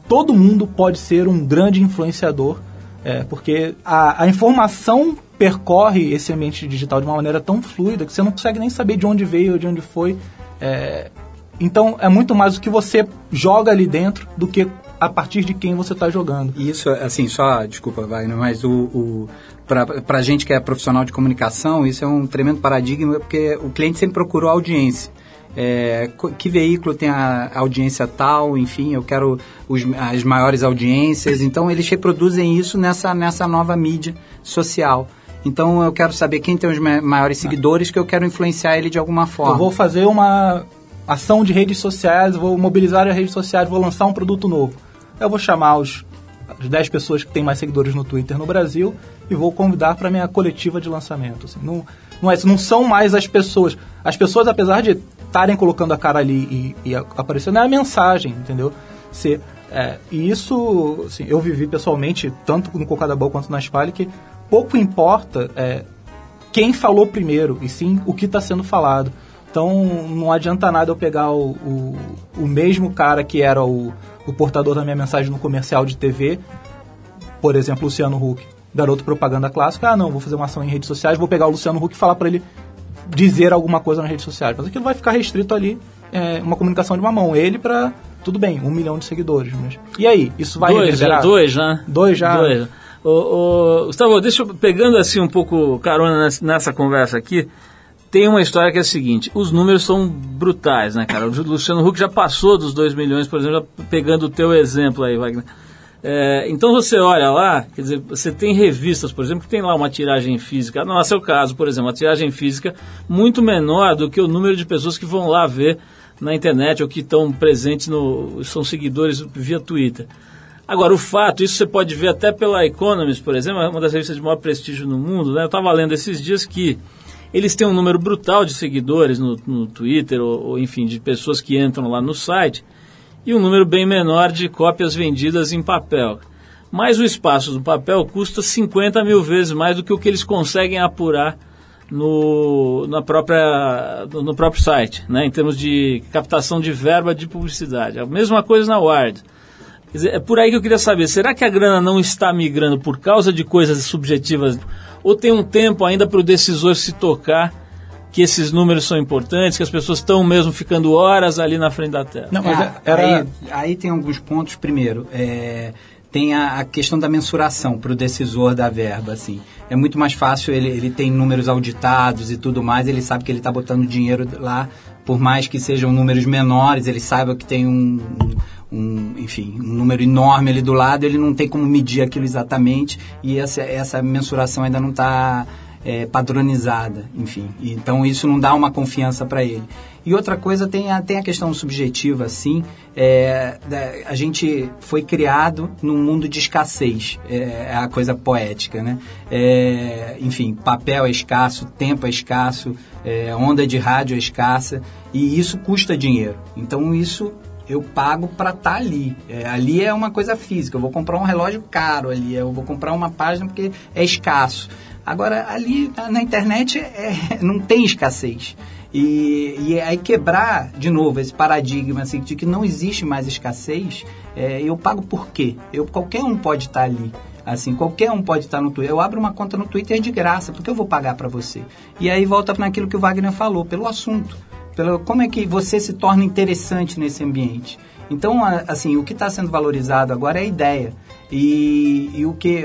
todo mundo pode ser um grande influenciador, é, porque a, a informação percorre esse ambiente digital de uma maneira tão fluida que você não consegue nem saber de onde veio ou de onde foi. É, então é muito mais o que você joga ali dentro do que a partir de quem você está jogando. Isso, assim, só, desculpa, Wagner, mas o, o para a gente que é profissional de comunicação, isso é um tremendo paradigma, porque o cliente sempre procurou audiência. É, que veículo tem a audiência tal, enfim, eu quero os, as maiores audiências. Então, eles reproduzem isso nessa, nessa nova mídia social. Então, eu quero saber quem tem os maiores seguidores, que eu quero influenciar ele de alguma forma. Eu vou fazer uma ação de redes sociais, vou mobilizar as redes sociais, vou lançar um produto novo. Eu vou chamar os, as 10 pessoas que têm mais seguidores no Twitter no Brasil e vou convidar para minha coletiva de lançamento. Assim, não, não, é, não são mais as pessoas. As pessoas, apesar de estarem colocando a cara ali e, e aparecendo, é a mensagem, entendeu? Se, é, e isso, assim, eu vivi pessoalmente, tanto no Cocada Boa quanto na Spale, que pouco importa é, quem falou primeiro, e sim o que está sendo falado. Então, não adianta nada eu pegar o, o, o mesmo cara que era o, o portador da minha mensagem no comercial de TV, por exemplo, Luciano Huck, garoto propaganda clássica, ah, não, vou fazer uma ação em redes sociais, vou pegar o Luciano Huck e falar para ele dizer alguma coisa nas redes sociais. Mas aquilo vai ficar restrito ali, é, uma comunicação de uma mão. Ele para tudo bem, um milhão de seguidores. Mas... E aí, isso vai dois, já, dois já. Dois já. Dois. Ô, ô, Gustavo, deixa eu, pegando assim um pouco carona nessa, nessa conversa aqui, tem uma história que é a seguinte: os números são brutais, né, cara? O Luciano Huck já passou dos 2 milhões, por exemplo, pegando o teu exemplo aí, Wagner. É, então você olha lá, quer dizer, você tem revistas, por exemplo, que tem lá uma tiragem física, não é seu caso, por exemplo, uma tiragem física muito menor do que o número de pessoas que vão lá ver na internet ou que estão presentes no. são seguidores via Twitter. Agora, o fato, isso você pode ver até pela Economist, por exemplo, uma das revistas de maior prestígio no mundo, né? Eu estava lendo esses dias que eles têm um número brutal de seguidores no, no Twitter, ou, ou, enfim, de pessoas que entram lá no site, e um número bem menor de cópias vendidas em papel. Mas o espaço do papel custa 50 mil vezes mais do que o que eles conseguem apurar no, na própria, no próprio site, né, em termos de captação de verba de publicidade. A mesma coisa na Ward. Dizer, é por aí que eu queria saber, será que a grana não está migrando por causa de coisas subjetivas ou tem um tempo ainda para o decisor se tocar que esses números são importantes, que as pessoas estão mesmo ficando horas ali na frente da tela? Não, mas é, era... aí, aí tem alguns pontos. Primeiro, é, tem a, a, questão da mensuração para o decisor da verba. Assim. É muito mais fácil, ele, ele tem números auditados e tudo mais, ele sabe que ele está botando dinheiro lá, por mais que sejam números menores, ele saiba que tem um, um, enfim, um número enorme ali do lado, ele não tem como medir aquilo exatamente e essa, essa mensuração ainda não está é, padronizada, enfim. Então isso não dá uma confiança para ele. E outra coisa tem a, tem a questão subjetiva, assim, é, a gente foi criado num mundo de escassez, é, é a coisa poética, né? É, enfim, papel é escasso, tempo é escasso, é, onda de rádio é escassa e isso custa dinheiro. Então isso eu pago para estar tá ali. É, ali é uma coisa física. Eu vou comprar um relógio caro ali, eu vou comprar uma página porque é escasso. Agora, ali na, internet é, não tem escassez. E, e aí quebrar, de novo, esse paradigma assim, de que não existe mais escassez, é, eu pago por quê? Eu, qualquer um pode estar tá ali. Assim, qualquer um pode estar tá no Twitter. Eu abro uma conta no Twitter de graça, porque eu vou pagar para você. E aí volta naquilo que o Wagner falou, pelo assunto pelo, como é que você se torna interessante nesse ambiente. Então, assim, o que está sendo valorizado agora é a ideia. E, e o que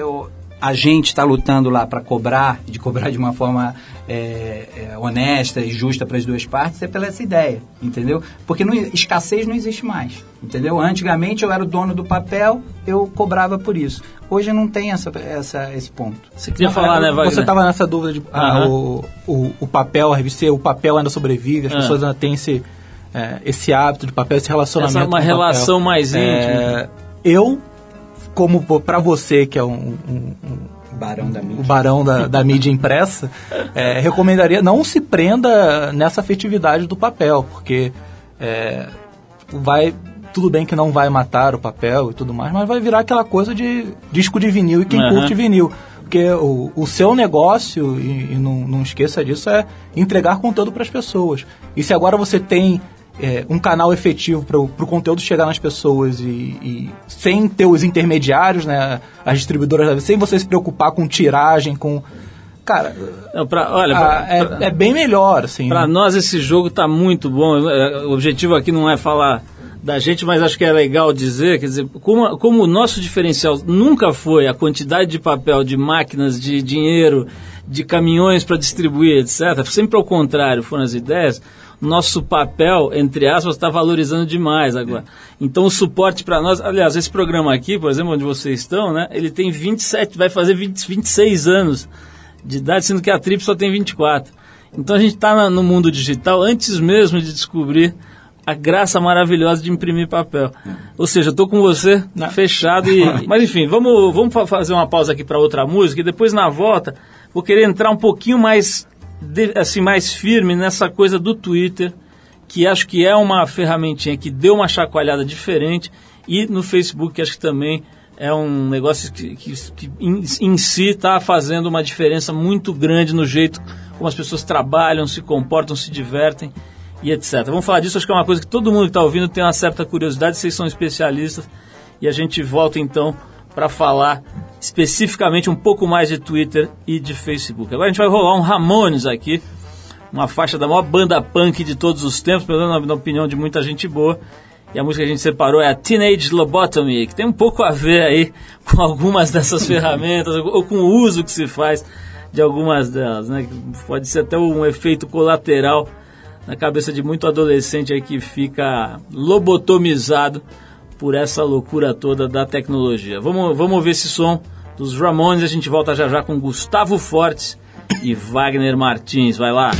a gente está lutando lá para cobrar, de cobrar de uma forma é, é, honesta e justa para as duas partes, é pela essa ideia, entendeu? Porque não, escassez não existe mais, entendeu? Antigamente eu era o dono do papel, eu cobrava por isso. Hoje não tem essa, essa, esse ponto. Você queria falar, né, Wagner? Você estava nessa dúvida de ah, o, o, o papel, a revista, o papel ainda sobrevive, as Ah. pessoas ainda têm esse, é, esse hábito de papel, esse relacionamento. Essa é uma com o papel. relação mais É, íntima. eu, como para você que é um, um- um- Barão da o mídia. barão da, da mídia impressa, é, recomendaria não se prenda nessa afetividade do papel, porque é, vai tudo bem que não vai matar o papel e tudo mais, mas vai virar aquela coisa de disco de vinil e quem Aham. curte vinil. Porque o, o seu negócio, e, e não, não esqueça disso, é entregar conteúdo para as pessoas. E se agora você tem é, um canal efetivo para o conteúdo chegar nas pessoas e, e sem ter os intermediários, né, as distribuidoras, sem você se preocupar com tiragem, com... Cara, Não, pra- olha, ah, pra- pra- é, é bem melhor, assim. Para nós esse jogo tá muito bom. É, O objetivo aqui não é falar da gente, mas acho que é legal dizer, quer dizer, como, como o nosso diferencial nunca foi a quantidade de papel, de máquinas, de dinheiro, de caminhões para distribuir, etc. Sempre ao contrário, foram as ideias. Nosso papel, entre aspas, está valorizando demais agora. Então o suporte para nós, aliás, esse programa aqui, por exemplo, onde vocês estão, né? Ele tem 27, vai fazer 20, 26 anos de idade, sendo que a Trip só tem 24. Então a gente está no mundo digital antes mesmo de descobrir a graça maravilhosa de imprimir papel. Ou seja, estou com você fechado e... Mas enfim, vamos, vamos fa- fazer uma pausa aqui para outra música e depois na volta vou querer entrar um pouquinho mais, de- assim, mais firme nessa coisa do Twitter, que acho que é uma ferramentinha que deu uma chacoalhada diferente e no Facebook que acho que também é um negócio que, que, que em, em si está fazendo uma diferença muito grande no jeito como as pessoas trabalham, se comportam, se divertem e etc. Vamos falar disso, acho que é uma coisa que todo mundo que está ouvindo tem uma certa curiosidade, vocês são especialistas e a gente volta então para falar especificamente um pouco mais de Twitter e de Facebook. Agora a gente vai rolar um Ramones aqui, uma faixa da maior banda punk de todos os tempos, pelo menos na, opinião de muita gente boa. E a música que a gente separou é a Teenage Lobotomy, que tem um pouco a ver aí com algumas dessas ferramentas, ou com o uso que se faz de algumas delas, né? Pode ser até um efeito colateral na cabeça de muito adolescente aí que fica lobotomizado por essa loucura toda da tecnologia. Vamos, vamos ouvir esse som dos Ramones, a gente volta já já com Gustavo Fortes e Wagner Martins. Vai lá.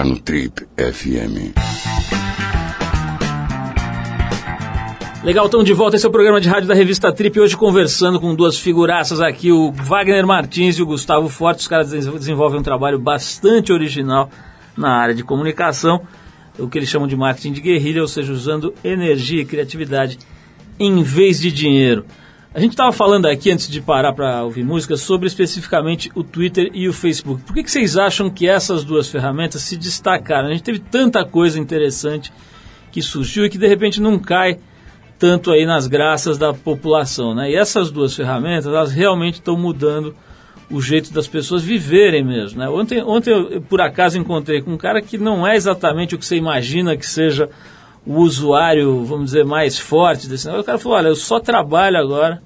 Está no Trip FM. Legal, estamos de volta. Esse é o programa de rádio da revista Trip. Hoje conversando com duas figuraças aqui, o Wagner Martins e o Gustavo Forte. Os caras desenvolvem um trabalho bastante original na área de comunicação, o que eles chamam de marketing de guerrilha, ou seja, usando energia e criatividade em vez de dinheiro. A gente estava falando aqui, antes de parar para ouvir música, sobre especificamente o Twitter e o Facebook. Por que, que vocês acham que essas duas ferramentas se destacaram? A gente teve tanta coisa interessante que surgiu e que de repente não cai tanto aí nas graças da população, né? E essas duas ferramentas, elas realmente estão mudando o jeito das pessoas viverem mesmo, né? Ontem, ontem eu, por acaso, encontrei com um cara que não é exatamente o que você imagina que seja o usuário, vamos dizer, mais forte desse negócio. O cara falou, olha, eu só trabalho agora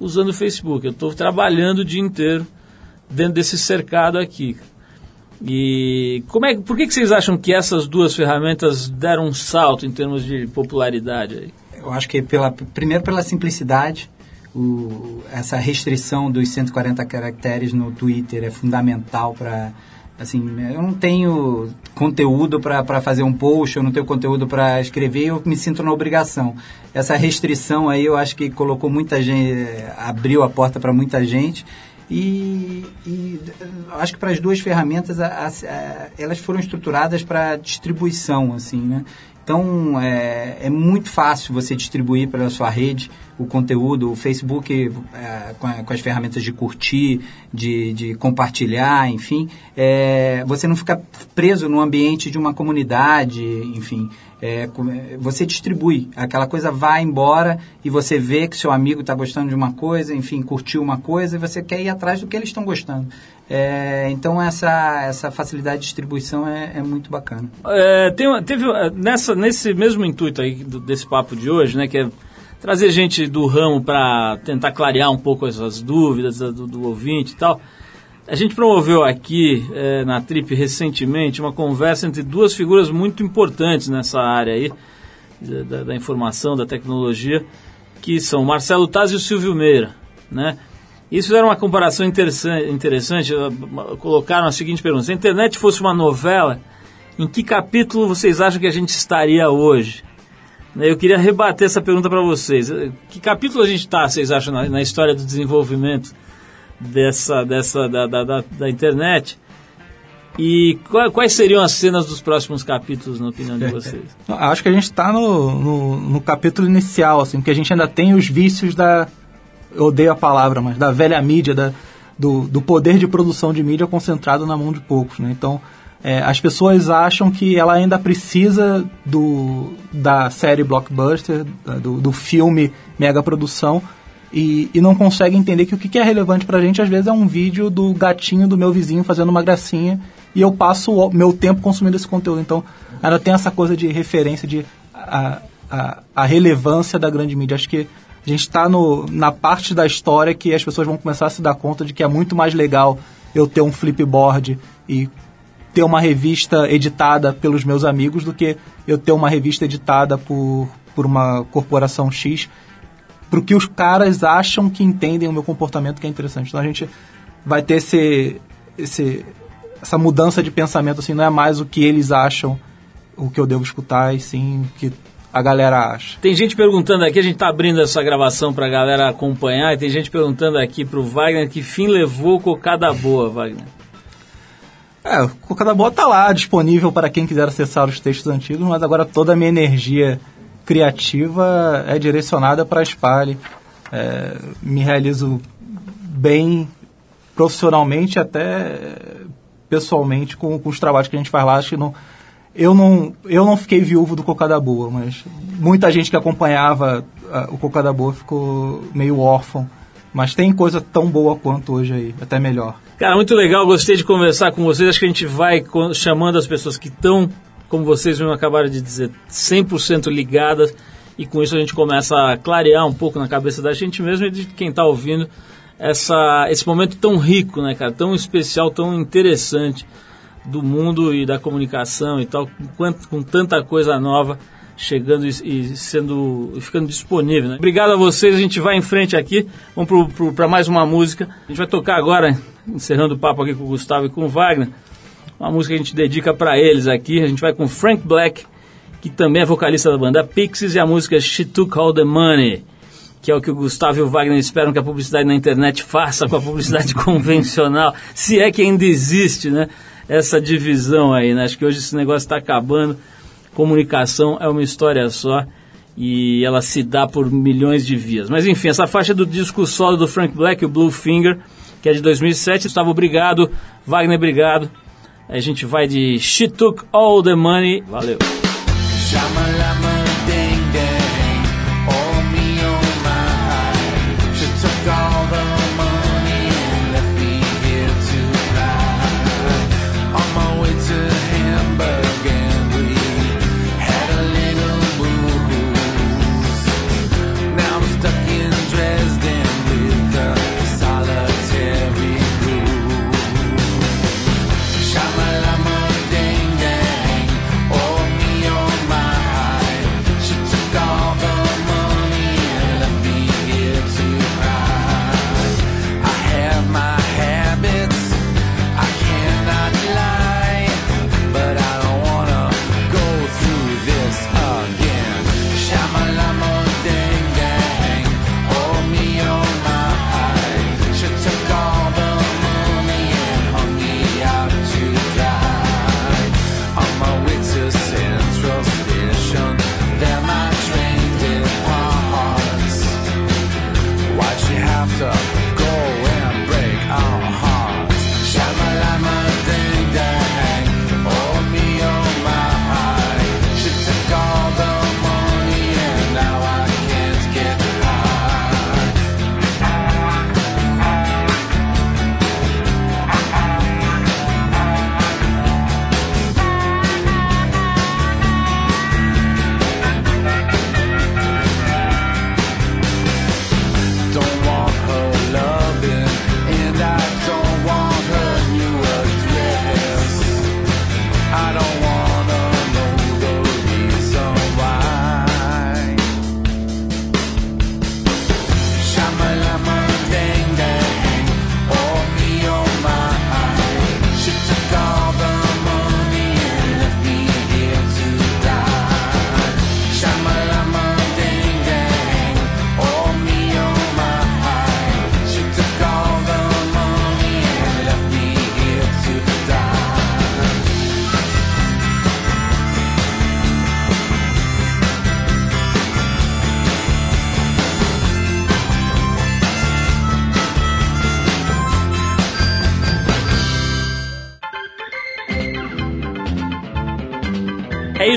usando o Facebook, eu estou trabalhando o dia inteiro dentro desse cercado aqui. E como é, por que, que vocês acham que essas duas ferramentas deram um salto em termos de popularidade aí? Eu acho que pela, primeiro pela simplicidade, o, essa restrição dos 140 caracteres no Twitter é fundamental para assim, eu não tenho conteúdo para fazer um post, eu não tenho conteúdo para escrever, eu me sinto na obrigação. Essa restrição aí eu acho que colocou muita gente, abriu a porta para muita gente. E, e, acho que para as duas ferramentas a, a, elas foram estruturadas para distribuição assim né então, é, é, muito fácil você distribuir pela sua rede o conteúdo. O Facebook, é, com, com, as ferramentas de curtir, de, de compartilhar, enfim, é, você não fica preso no ambiente de uma comunidade, enfim. É, você distribui, aquela coisa vai embora e você vê que seu amigo está gostando de uma coisa, enfim, curtiu uma coisa e você quer ir atrás do que eles estão gostando. É, então essa, essa facilidade de distribuição é, é muito bacana. É, tem, teve nessa, nesse mesmo intuito aí do, desse papo de hoje, né, que é trazer gente do ramo para tentar clarear um pouco essas dúvidas do, do ouvinte e tal. A gente promoveu aqui é, na Trip recentemente uma conversa entre duas figuras muito importantes nessa área aí, da, da informação, da tecnologia, que são Marcelo Taz e o Silvio Meira, né? Isso era uma comparação interessante, interessante, colocaram a seguinte pergunta, se a internet fosse uma novela, em que capítulo vocês acham que a gente estaria hoje? Eu queria rebater essa pergunta para vocês. Que capítulo a gente está, vocês acham, na, na história do desenvolvimento dessa, dessa da, da, da, da internet. E quais seriam as cenas dos próximos capítulos, na opinião de vocês? Acho que a gente está no, no, no, capítulo inicial, assim, porque a gente ainda tem os vícios da. Eu odeio a palavra, mas da velha mídia, da, do, do poder de produção de mídia concentrado na mão de poucos. Né? Então, é, as pessoas acham que ela ainda precisa do, da série blockbuster, do, do filme mega produção, e, e não consegue entender que o que é relevante pra gente às vezes é um vídeo do gatinho do meu vizinho fazendo uma gracinha e eu passo o meu tempo consumindo esse conteúdo. Então, ela tem essa coisa de referência, de a, a, a relevância da grande mídia. Acho que a gente está na parte da história que as pessoas vão começar a se dar conta de que é muito mais legal eu ter um flipboard e ter uma revista editada pelos meus amigos do que eu ter uma revista editada por, por uma corporação X pro que os caras acham que entendem o meu comportamento que é interessante. Então a gente vai ter esse, esse, essa mudança de pensamento, assim, não é mais o que eles acham, o que eu devo escutar, e sim o que a galera acha. Tem gente perguntando aqui, a gente está abrindo essa gravação para a galera acompanhar, e tem gente perguntando aqui para o Wagner que fim levou Cocada Boa, Wagner. É, o Cocada Boa está lá, disponível para quem quiser acessar os textos antigos, mas agora toda a minha energia criativa é direcionada para a Spale. É, me realizo bem profissionalmente até pessoalmente com, com, os trabalhos que a gente faz lá. Acho que não, eu, não, eu não fiquei viúvo do Cocada Boa, mas muita gente que acompanhava a, o Cocada Boa ficou meio órfão. Mas tem coisa tão boa quanto hoje aí, até melhor. Cara, muito legal, gostei de conversar com vocês. Acho que a gente vai chamando as pessoas que estão como vocês mesmo acabaram de dizer, 100% ligadas e com isso a gente começa a clarear um pouco na cabeça da gente mesmo e de quem está ouvindo essa, esse momento tão rico, né, cara, tão especial, tão interessante do mundo e da comunicação e tal, com, com tanta coisa nova chegando e, e sendo e ficando disponível. Né? Obrigado a vocês, a gente vai em frente aqui, vamos para mais uma música. A gente vai tocar agora, encerrando o papo aqui com o Gustavo e com o Wagner, uma música que a gente dedica para eles aqui. A gente vai com Frank Black, que também é vocalista da banda Pixies, e a música She Took All the Money, que é o que o Gustavo e o Wagner esperam que a publicidade na internet faça com a publicidade convencional, se é que ainda existe, né? Essa divisão aí, né? Acho que hoje esse negócio está acabando. Comunicação é uma história só e ela se dá por milhões de vias. Mas enfim, essa faixa do disco solo do Frank Black, o Blue Finger, que é de 2007. Gustavo, obrigado. Wagner, obrigado. A gente vai de She Took All the Money. Valeu. Shamalama